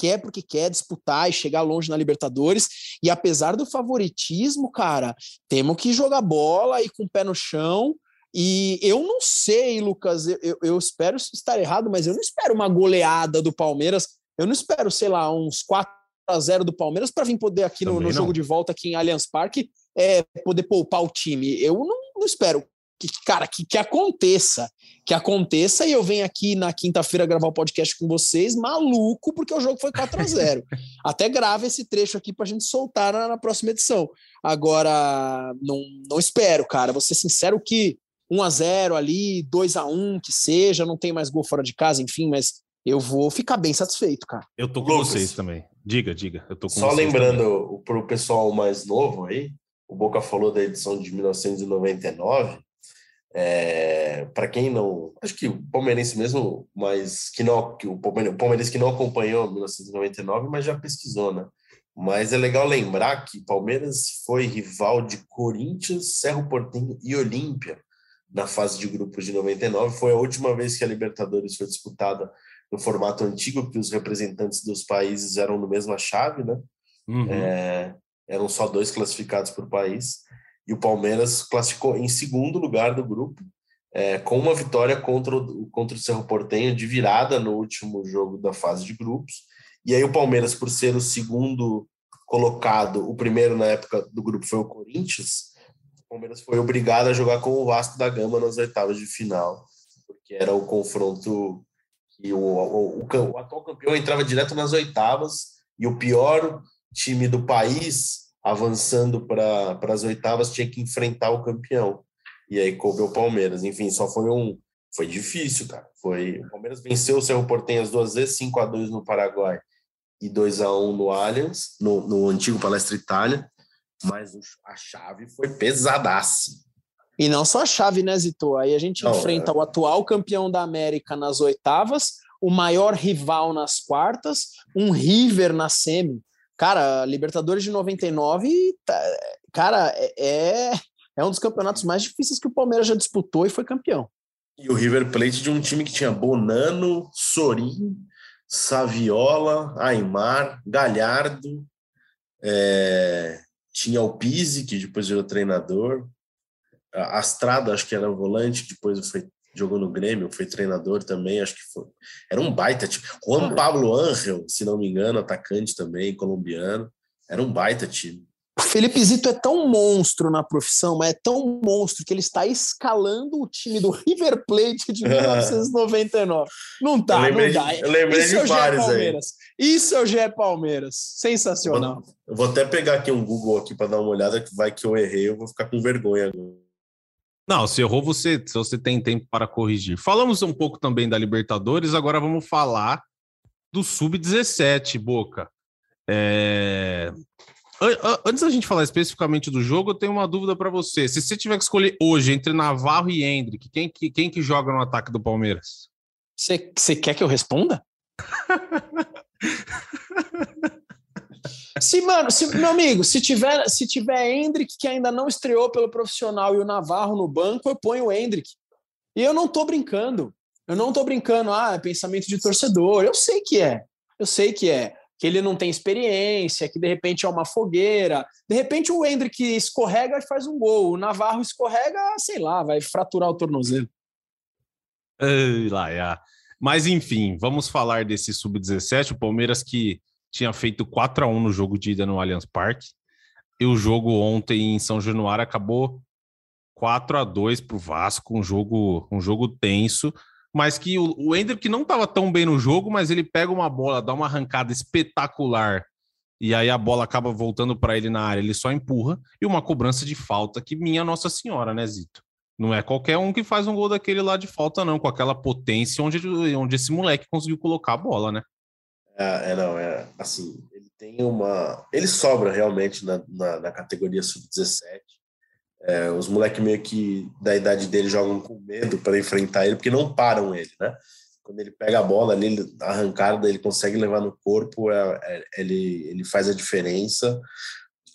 quer porque quer disputar e chegar longe na Libertadores. E apesar do favoritismo, cara, temos que jogar bola e com o pé no chão. E eu não sei, Lucas, eu, eu espero estar errado, mas eu não espero uma goleada do Palmeiras. Eu não espero, sei lá, uns 4 a 0 do Palmeiras para vir poder aqui no, no jogo de volta aqui em Allianz Parque é, poder poupar o time. Eu não, não espero que, cara, que, que aconteça, que aconteça e eu venho aqui na quinta-feira gravar o podcast com vocês, maluco, porque o jogo foi 4 a 0 [LAUGHS] Até grave esse trecho aqui para a gente soltar na, na, próxima edição. Agora, não, não espero, cara, vou ser sincero que 1 a 0 ali, 2 a 1 que seja, não tem mais gol fora de casa, enfim, mas eu vou ficar bem satisfeito, cara. Eu tô com Lucas, vocês também. Diga, diga. Eu tô com Só lembrando para o pessoal mais novo aí, o Boca falou da edição de 1999. É, para quem não, acho que o palmeirense mesmo, mas que não, que o palmeirense que não acompanhou 1999, mas já pesquisou, né? Mas é legal lembrar que Palmeiras foi rival de Corinthians, Cerro Portinho e Olímpia na fase de grupos de 99. Foi a última vez que a Libertadores foi disputada no formato antigo, que os representantes dos países eram no mesma chave, né? Uhum. É, eram só dois classificados por país e o Palmeiras classificou em segundo lugar do grupo, é, com uma vitória contra o, contra o Cerro Portenho de virada no último jogo da fase de grupos. E aí o Palmeiras, por ser o segundo colocado, o primeiro na época do grupo foi o Corinthians, o Palmeiras foi obrigado a jogar com o Vasco da Gama nas oitavas de final, porque era o confronto que o, o, o, o atual campeão entrava direto nas oitavas e o pior time do país avançando para as oitavas, tinha que enfrentar o campeão. E aí coube o Palmeiras. Enfim, só foi um. Foi difícil, cara. Foi, o Palmeiras venceu o Cerro Portenho as duas vezes, 5 a 2 no Paraguai e 2 a 1 no Allianz, no, no antigo Palestra Itália, mas a chave foi pesadaça. E não só a chave, né, Zito? Aí a gente não, enfrenta é... o atual campeão da América nas oitavas, o maior rival nas quartas, um River na semi. Cara, Libertadores de 99, tá, cara, é, é um dos campeonatos mais difíceis que o Palmeiras já disputou e foi campeão. E o River Plate de um time que tinha Bonano, Sorin, Saviola, Aymar, Galhardo, é, tinha o Pise, que depois virou treinador, Astrada, acho que era o volante, depois foi jogou no Grêmio, foi treinador também, acho que foi. Era um baita time. Juan Pablo Angel, se não me engano, atacante também, colombiano. Era um baita time. O Felipe Zito é tão monstro na profissão, mas é tão monstro que ele está escalando o time do River Plate de [LAUGHS] 1999. Não tá, lembrei, não dá. Eu lembrei Isso de é vários Palmeiras. aí. Isso é o Gé Palmeiras. Sensacional. Eu vou até pegar aqui um Google aqui para dar uma olhada, que vai que eu errei, eu vou ficar com vergonha agora. Não, se errou, você, se você tem tempo para corrigir. Falamos um pouco também da Libertadores, agora vamos falar do Sub-17, Boca. É... Antes da gente falar especificamente do jogo, eu tenho uma dúvida para você. Se você tiver que escolher hoje entre Navarro e Hendrick, quem que, quem que joga no ataque do Palmeiras? Você, você quer que eu responda? [LAUGHS] se, mano, se, meu amigo, se tiver, se tiver Hendrick que ainda não estreou pelo profissional e o Navarro no banco, eu ponho o Hendrick. E eu não tô brincando. Eu não tô brincando, ah, é pensamento de torcedor. Eu sei que é. Eu sei que é que ele não tem experiência, que de repente é uma fogueira. De repente o Hendrick escorrega e faz um gol. O Navarro escorrega, sei lá, vai fraturar o tornozelo. Ai, lá, é. Mas enfim, vamos falar desse sub-17, o Palmeiras que tinha feito 4 a 1 no jogo de ida no Allianz Parque. E o jogo ontem em São Januário acabou 4 a 2 para o Vasco, um jogo, um jogo tenso mas que o, o Hendrick não estava tão bem no jogo, mas ele pega uma bola, dá uma arrancada espetacular e aí a bola acaba voltando para ele na área, ele só empurra e uma cobrança de falta que minha Nossa Senhora, né, Zito? Não é qualquer um que faz um gol daquele lá de falta, não, com aquela potência onde, onde esse moleque conseguiu colocar a bola, né? É, é não, é assim, ele tem uma. Ele sobra realmente na, na, na categoria sub-17. É, os moleques meio que da idade dele jogam com medo para enfrentar ele, porque não param ele, né? Quando ele pega a bola ali, a arrancada, ele consegue levar no corpo, é, é, ele, ele faz a diferença.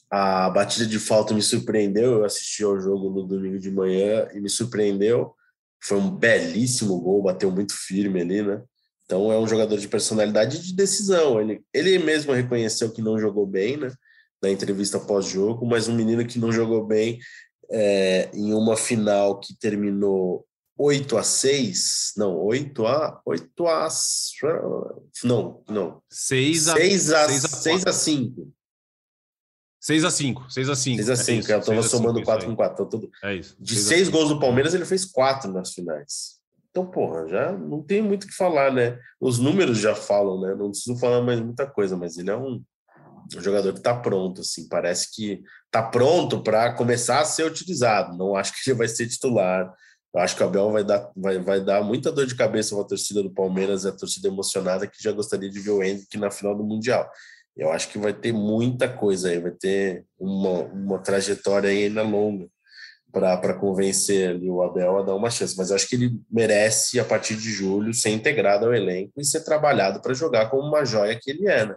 A batida de falta me surpreendeu, eu assisti ao jogo no domingo de manhã e me surpreendeu. Foi um belíssimo gol, bateu muito firme ali, né? Então é um jogador de personalidade e de decisão. Ele, ele mesmo reconheceu que não jogou bem, né? Na entrevista pós-jogo, mas um menino que não jogou bem é, em uma final que terminou 8 a 6, não, 8 a 8 a não, não. 6 a 6 a 6 a, 6 a 5. 6 a 5, 6 a 5. 6 a 5, é eu estava somando 4 com 4, então tudo. É isso. De 6 gols do Palmeiras, ele fez 4 nas finais. Então, porra, já não tem muito o que falar, né? Os números já falam, né? Não preciso falar mais muita coisa, mas ele é um um jogador que está pronto, assim, parece que está pronto para começar a ser utilizado. Não acho que ele vai ser titular. Eu acho que o Abel vai dar, vai, vai dar muita dor de cabeça para a torcida do Palmeiras, a torcida emocionada que já gostaria de ver o Henrique na final do Mundial. Eu acho que vai ter muita coisa aí, vai ter uma, uma trajetória ainda longa para convencer o Abel a dar uma chance. Mas acho que ele merece, a partir de julho, ser integrado ao elenco e ser trabalhado para jogar como uma joia que ele é. Né?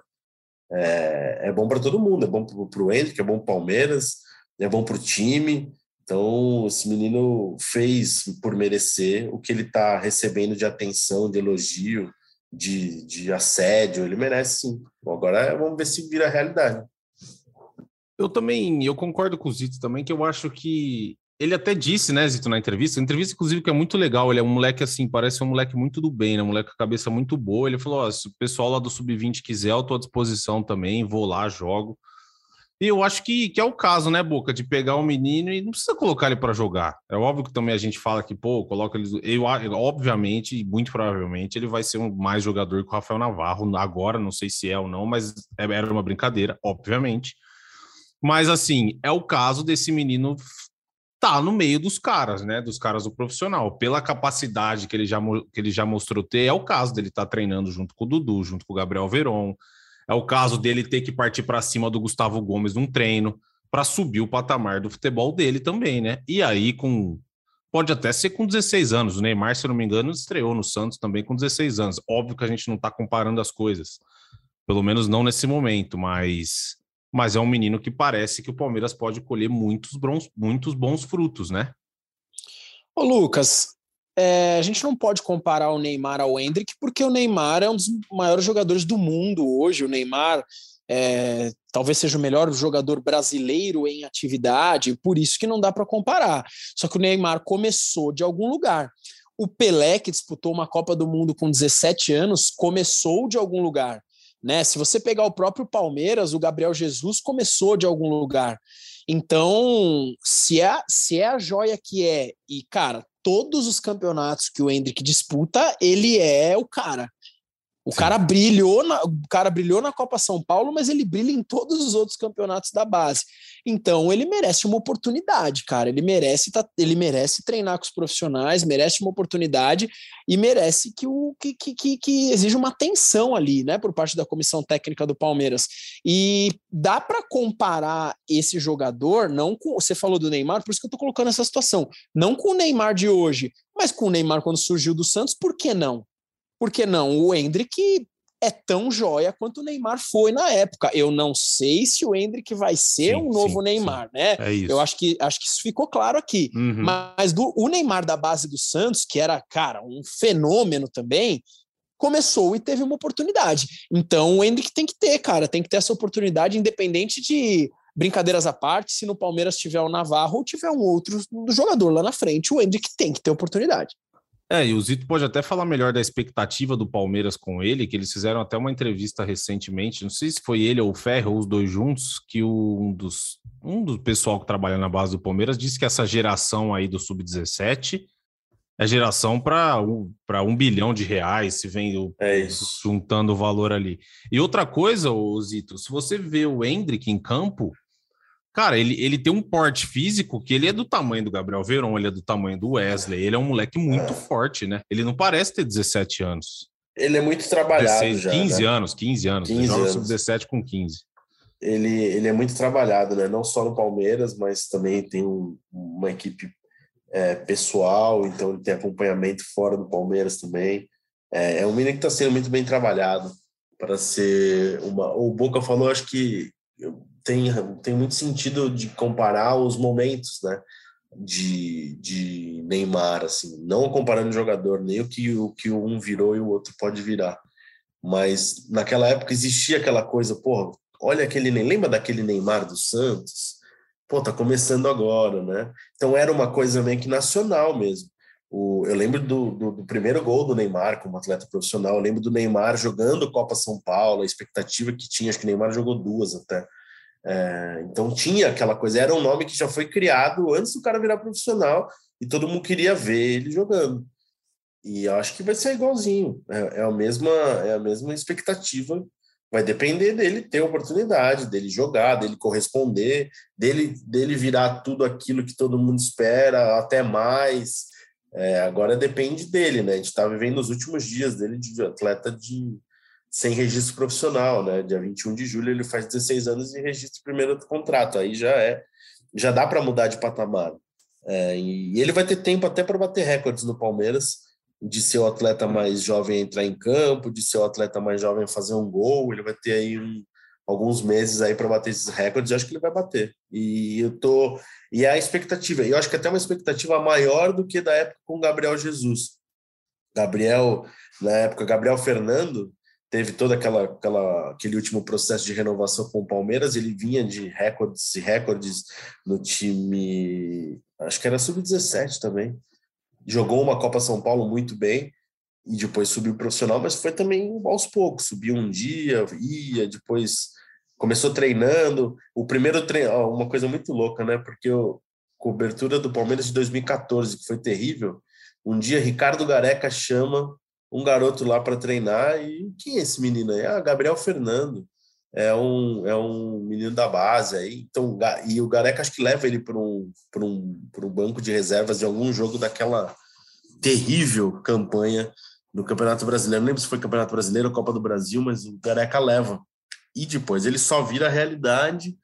é, é bom para todo mundo, é bom para o Henrique, é bom para o Palmeiras, é bom para o time. Então, esse menino fez por merecer o que ele está recebendo de atenção, de elogio, de, de assédio. Ele merece sim. Agora vamos ver se vira realidade. Eu também, eu concordo com o Zito também, que eu acho que ele até disse, né, Zito, na entrevista, entrevista, inclusive, que é muito legal. Ele é um moleque assim, parece um moleque muito do bem, né? Um moleque com a cabeça muito boa. Ele falou: se o pessoal lá do Sub-20 quiser, eu tô à disposição também, vou lá, jogo. E eu acho que, que é o caso, né, Boca, de pegar o menino e não precisa colocar ele para jogar. É óbvio que também a gente fala que, pô, coloca ele. Eu, obviamente, muito provavelmente, ele vai ser um mais jogador que o Rafael Navarro agora, não sei se é ou não, mas é, era uma brincadeira, obviamente. Mas assim, é o caso desse menino tá no meio dos caras, né? Dos caras do profissional. Pela capacidade que ele já, que ele já mostrou ter, é o caso dele estar tá treinando junto com o Dudu, junto com o Gabriel Veron. É o caso dele ter que partir para cima do Gustavo Gomes num treino para subir o patamar do futebol dele também, né? E aí, com. Pode até ser com 16 anos. O Neymar, se eu não me engano, estreou no Santos também com 16 anos. Óbvio que a gente não está comparando as coisas. Pelo menos não nesse momento, mas mas é um menino que parece que o Palmeiras pode colher muitos bons, muitos bons frutos, né? Ô Lucas, é, a gente não pode comparar o Neymar ao Hendrick, porque o Neymar é um dos maiores jogadores do mundo hoje. O Neymar é, talvez seja o melhor jogador brasileiro em atividade, por isso que não dá para comparar. Só que o Neymar começou de algum lugar. O Pelé, que disputou uma Copa do Mundo com 17 anos, começou de algum lugar. Né? Se você pegar o próprio Palmeiras, o Gabriel Jesus começou de algum lugar. Então, se é, se é a joia que é, e cara, todos os campeonatos que o Hendrick disputa, ele é o cara. O cara brilhou na, o cara brilhou na Copa São Paulo, mas ele brilha em todos os outros campeonatos da base. Então ele merece uma oportunidade, cara. Ele merece tá, ele merece treinar com os profissionais, merece uma oportunidade e merece que o que, que, que, que exija uma atenção ali, né, por parte da comissão técnica do Palmeiras. E dá para comparar esse jogador não com você falou do Neymar, por isso que eu tô colocando essa situação, não com o Neymar de hoje, mas com o Neymar quando surgiu do Santos, por que não? Por que não? O Hendrick é tão joia quanto o Neymar foi na época. Eu não sei se o Hendrick vai ser sim, um novo sim, Neymar, sim. né? É Eu acho que acho que isso ficou claro aqui. Uhum. Mas do, o Neymar da base do Santos, que era, cara, um fenômeno também, começou e teve uma oportunidade. Então o Hendrick tem que ter, cara, tem que ter essa oportunidade, independente de brincadeiras à parte, se no Palmeiras tiver o Navarro ou tiver um outro jogador lá na frente, o Hendrick tem que ter oportunidade. É, e o Zito pode até falar melhor da expectativa do Palmeiras com ele, que eles fizeram até uma entrevista recentemente, não sei se foi ele ou o Ferro, ou os dois juntos, que o, um dos um do pessoal que trabalha na base do Palmeiras disse que essa geração aí do Sub-17 é geração para um, um bilhão de reais, se vem o, é juntando o valor ali. E outra coisa, Zito, se você vê o Hendrick em campo, Cara, ele, ele tem um porte físico que ele é do tamanho do Gabriel Veron, ele é do tamanho do Wesley, ele é um moleque muito é. forte, né? Ele não parece ter 17 anos. Ele é muito trabalhado 16, já, 15 né? anos, 15 anos. 15 ele joga sub-17 com 15. Ele, ele é muito trabalhado, né? Não só no Palmeiras, mas também tem um, uma equipe é, pessoal, então ele tem acompanhamento fora do Palmeiras também. É, é um menino que está sendo muito bem trabalhado para ser uma. O Boca falou, acho que tem, tem muito sentido de comparar os momentos, né? De, de Neymar, assim, não comparando o jogador, nem o que, o que um virou e o outro pode virar. Mas naquela época existia aquela coisa, pô, olha aquele, lembra daquele Neymar do Santos? Pô, tá começando agora, né? Então era uma coisa meio que nacional mesmo. O, eu lembro do, do, do, primeiro gol do Neymar como atleta profissional, eu lembro do Neymar jogando Copa São Paulo, a expectativa que tinha, acho que o Neymar jogou duas até. É, então tinha aquela coisa, era um nome que já foi criado antes do cara virar profissional e todo mundo queria ver ele jogando. E eu acho que vai ser igualzinho, é, é, a, mesma, é a mesma expectativa. Vai depender dele ter oportunidade, dele jogar, dele corresponder, dele, dele virar tudo aquilo que todo mundo espera, até mais. É, agora depende dele, né? A gente está vivendo os últimos dias dele de atleta de, sem registro profissional, né? Dia 21 de julho ele faz 16 anos e registra o primeiro contrato. Aí já é, já dá para mudar de patamar. É, e ele vai ter tempo até para bater recordes no Palmeiras, de ser o atleta mais jovem entrar em campo, de ser o atleta mais jovem fazer um gol. Ele vai ter aí um, alguns meses aí para bater esses recordes. Eu acho que ele vai bater. E eu tô e é a expectativa. Eu acho que até uma expectativa maior do que da época com o Gabriel Jesus. Gabriel na época Gabriel Fernando teve todo aquela, aquela, aquele último processo de renovação com o Palmeiras, ele vinha de recordes e recordes no time, acho que era sub-17 também. Jogou uma Copa São Paulo muito bem e depois subiu profissional, mas foi também aos poucos, subiu um dia, ia, depois começou treinando. O primeiro treino, uma coisa muito louca, né? Porque a cobertura do Palmeiras de 2014, que foi terrível, um dia Ricardo Gareca chama um garoto lá para treinar. E quem é esse menino aí? Ah, Gabriel Fernando. É um, é um menino da base aí. Então, e o Gareca acho que leva ele para um, um, um banco de reservas de algum jogo daquela terrível campanha no Campeonato Brasileiro. Não lembro se foi Campeonato Brasileiro ou Copa do Brasil, mas o Gareca leva. E depois ele só vira realidade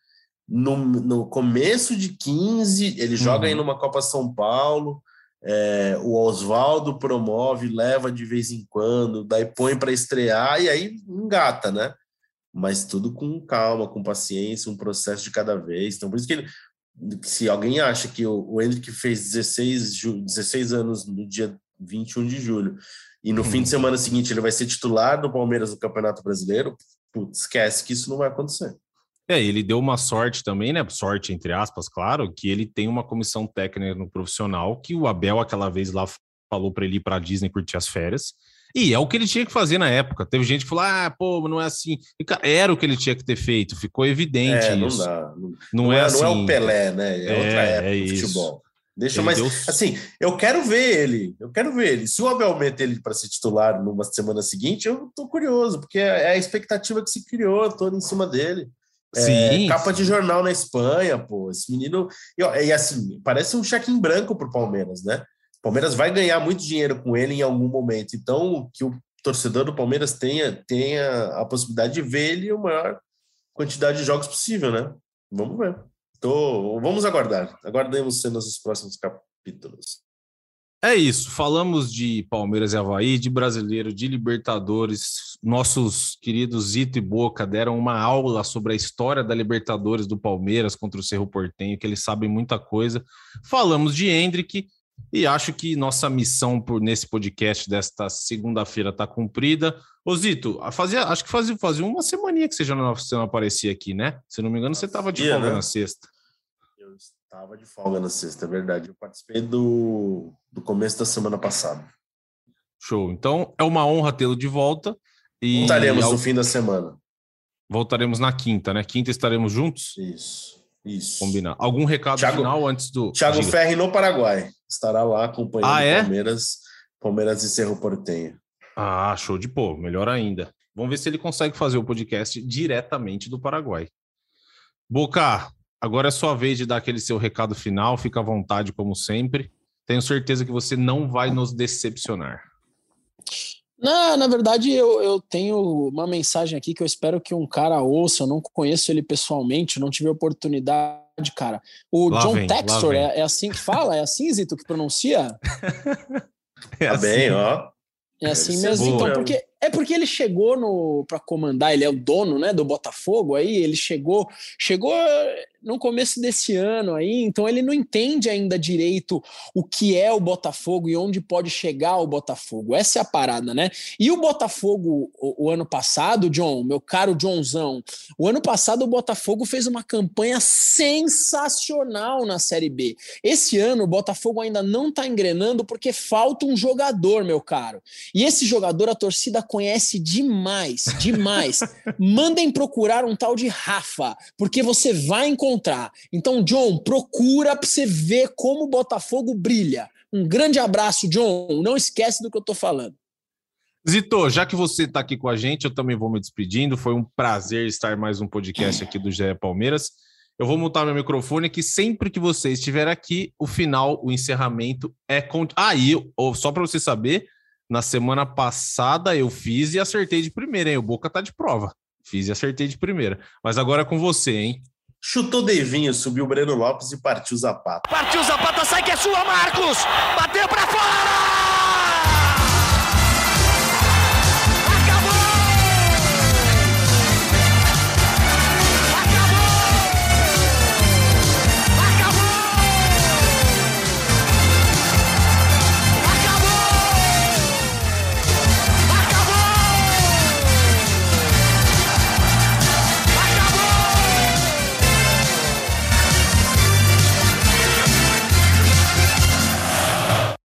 no, no começo de 15, ele joga uhum. aí numa Copa São Paulo, é, o Oswaldo promove, leva de vez em quando, daí põe para estrear e aí engata, né? Mas tudo com calma, com paciência, um processo de cada vez. Então, por isso que ele, se alguém acha que o, o Hendrick fez 16, 16 anos no dia 21 de julho e no hum. fim de semana seguinte ele vai ser titular do Palmeiras no Campeonato Brasileiro, putz, esquece que isso não vai acontecer. É, ele deu uma sorte também, né? Sorte, entre aspas, claro, que ele tem uma comissão técnica no profissional que o Abel, aquela vez lá, falou para ele ir para a Disney curtir as férias. E é o que ele tinha que fazer na época. Teve gente que falou: ah, pô, não é assim. E, cara, era o que ele tinha que ter feito, ficou evidente É, não isso. dá. Não, Não, não é, é, assim. não é o Pelé, né? É, É, outra época é isso. futebol. Deixa Ele mais. deu- Assim, eu quero ver ele. Eu quero ver ele. Se o Abel meter ele para ser titular numa semana seguinte, eu tô curioso, porque é a expectativa que se criou toda em cima dele. É, Sim. capa de jornal na Espanha, pô. Esse menino. E, ó, e assim, parece um cheque em branco pro Palmeiras, né? O Palmeiras vai ganhar muito dinheiro com ele em algum momento. Então, que o torcedor do Palmeiras tenha, tenha a possibilidade de ver ele a maior quantidade de jogos possível, né? Vamos ver. Tô, vamos aguardar. Aguardemos cenas dos próximos capítulos. É isso. Falamos de Palmeiras e Havaí, de brasileiro, de Libertadores. Nossos queridos Zito e Boca deram uma aula sobre a história da Libertadores do Palmeiras contra o Cerro Portenho, que eles sabem muita coisa. Falamos de Hendrick e acho que nossa missão por nesse podcast desta segunda-feira está cumprida. Ô Zito, fazia, acho que fazia, fazia uma semaninha que você já não, você não aparecia aqui, né? Se não me engano, você estava de folga né? na sexta. Estava de folga na sexta, é verdade. Eu participei do, do começo da semana passada. Show. Então é uma honra tê-lo de volta. E Voltaremos ao- no fim da semana. Voltaremos na quinta, né? Quinta estaremos juntos? Isso. Isso. Combinar. Algum recado Thiago- final antes do. Thiago Diga. Ferri no Paraguai. Estará lá acompanhando Ah, é? Palmeiras, Palmeiras e Cerro Portenho. Ah, show de pô, melhor ainda. Vamos ver se ele consegue fazer o podcast diretamente do Paraguai. Boca, agora é sua vez de dar aquele seu recado final. Fica à vontade, como sempre. Tenho certeza que você não vai nos decepcionar. Na, na verdade, eu, eu tenho uma mensagem aqui que eu espero que um cara ouça. Eu não conheço ele pessoalmente, não tive oportunidade, cara. O Lá John vem, Textor, é, é assim que fala? É assim, Zito, que pronuncia? [LAUGHS] É Tá bem, assim. ó. É assim ser mesmo. boa. Então, porque, é porque ele chegou no para comandar, ele é o dono, né, do Botafogo aí, ele chegou, chegou no começo desse ano aí, então ele não entende ainda direito o que é o Botafogo e onde pode chegar o Botafogo. Essa é a parada, né? E o Botafogo o, o ano passado, John, meu caro Johnzão, o ano passado o Botafogo fez uma campanha sensacional na Série B. Esse ano o Botafogo ainda não tá engrenando porque falta um jogador, meu caro. E esse jogador a torcida conhece demais, demais. [LAUGHS] Mandem procurar um tal de Rafa, porque você vai encontrar. Então, John, procura para você ver como o Botafogo brilha. Um grande abraço, John. Não esquece do que eu tô falando. Zito, já que você está aqui com a gente, eu também vou me despedindo. Foi um prazer estar mais um podcast aqui do GE Palmeiras. Eu vou montar meu microfone que sempre que você estiver aqui, o final, o encerramento é com. Ah, só para você saber, na semana passada eu fiz e acertei de primeira, hein? O Boca tá de prova. Fiz e acertei de primeira. Mas agora é com você, hein? Chutou Devinho, subiu Breno Lopes e partiu Zapata. Partiu Zapata, sai que é sua, Marcos! Bateu para fora!